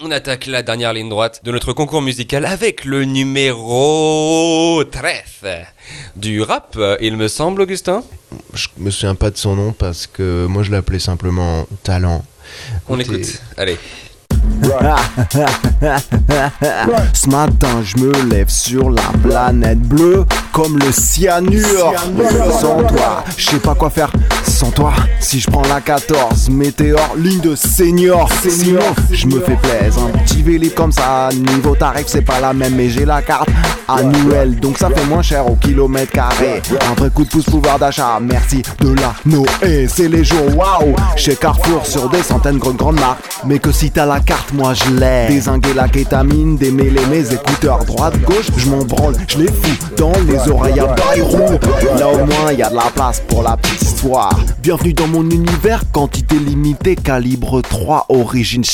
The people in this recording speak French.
On attaque la dernière ligne droite de notre concours musical avec le numéro 13 du rap, il me semble, Augustin. Je me souviens pas de son nom parce que moi je l'appelais simplement Talent. On écoute. Allez. Ce matin, je me lève sur la planète bleue comme le cyanure. Sans toi, je sais pas quoi faire sans toi. Si je prends la 14, météore, ligne de senior. Sinon, je me fais plaisir. Un petit vélib comme ça, niveau tarif, c'est pas la même, mais j'ai la carte annuelle. Donc ça fait moins cher au kilomètre carré. Un vrai coup de pouce, pouvoir d'achat. Merci de la Noé. C'est les jours, waouh. Chez Carrefour sur des centaines de grandes marques. Mais que si t'as la carte, moi je l'ai. Désinguer la kétamine, démêler mes écouteurs droite, gauche, je m'en branle, je les fous dans les oreilles à Bayrou. Là au moins y a de la place pour la petite histoire. Bienvenue dans mon univers, quantité limitée, calibre 3, origine.